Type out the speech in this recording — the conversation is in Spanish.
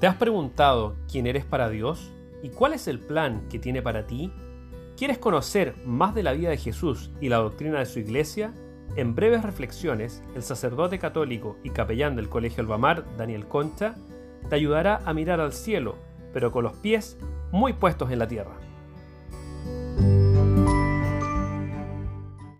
¿Te has preguntado quién eres para Dios y cuál es el plan que tiene para ti? ¿Quieres conocer más de la vida de Jesús y la doctrina de su iglesia? En breves reflexiones, el sacerdote católico y capellán del Colegio Albamar, Daniel Concha, te ayudará a mirar al cielo, pero con los pies muy puestos en la tierra.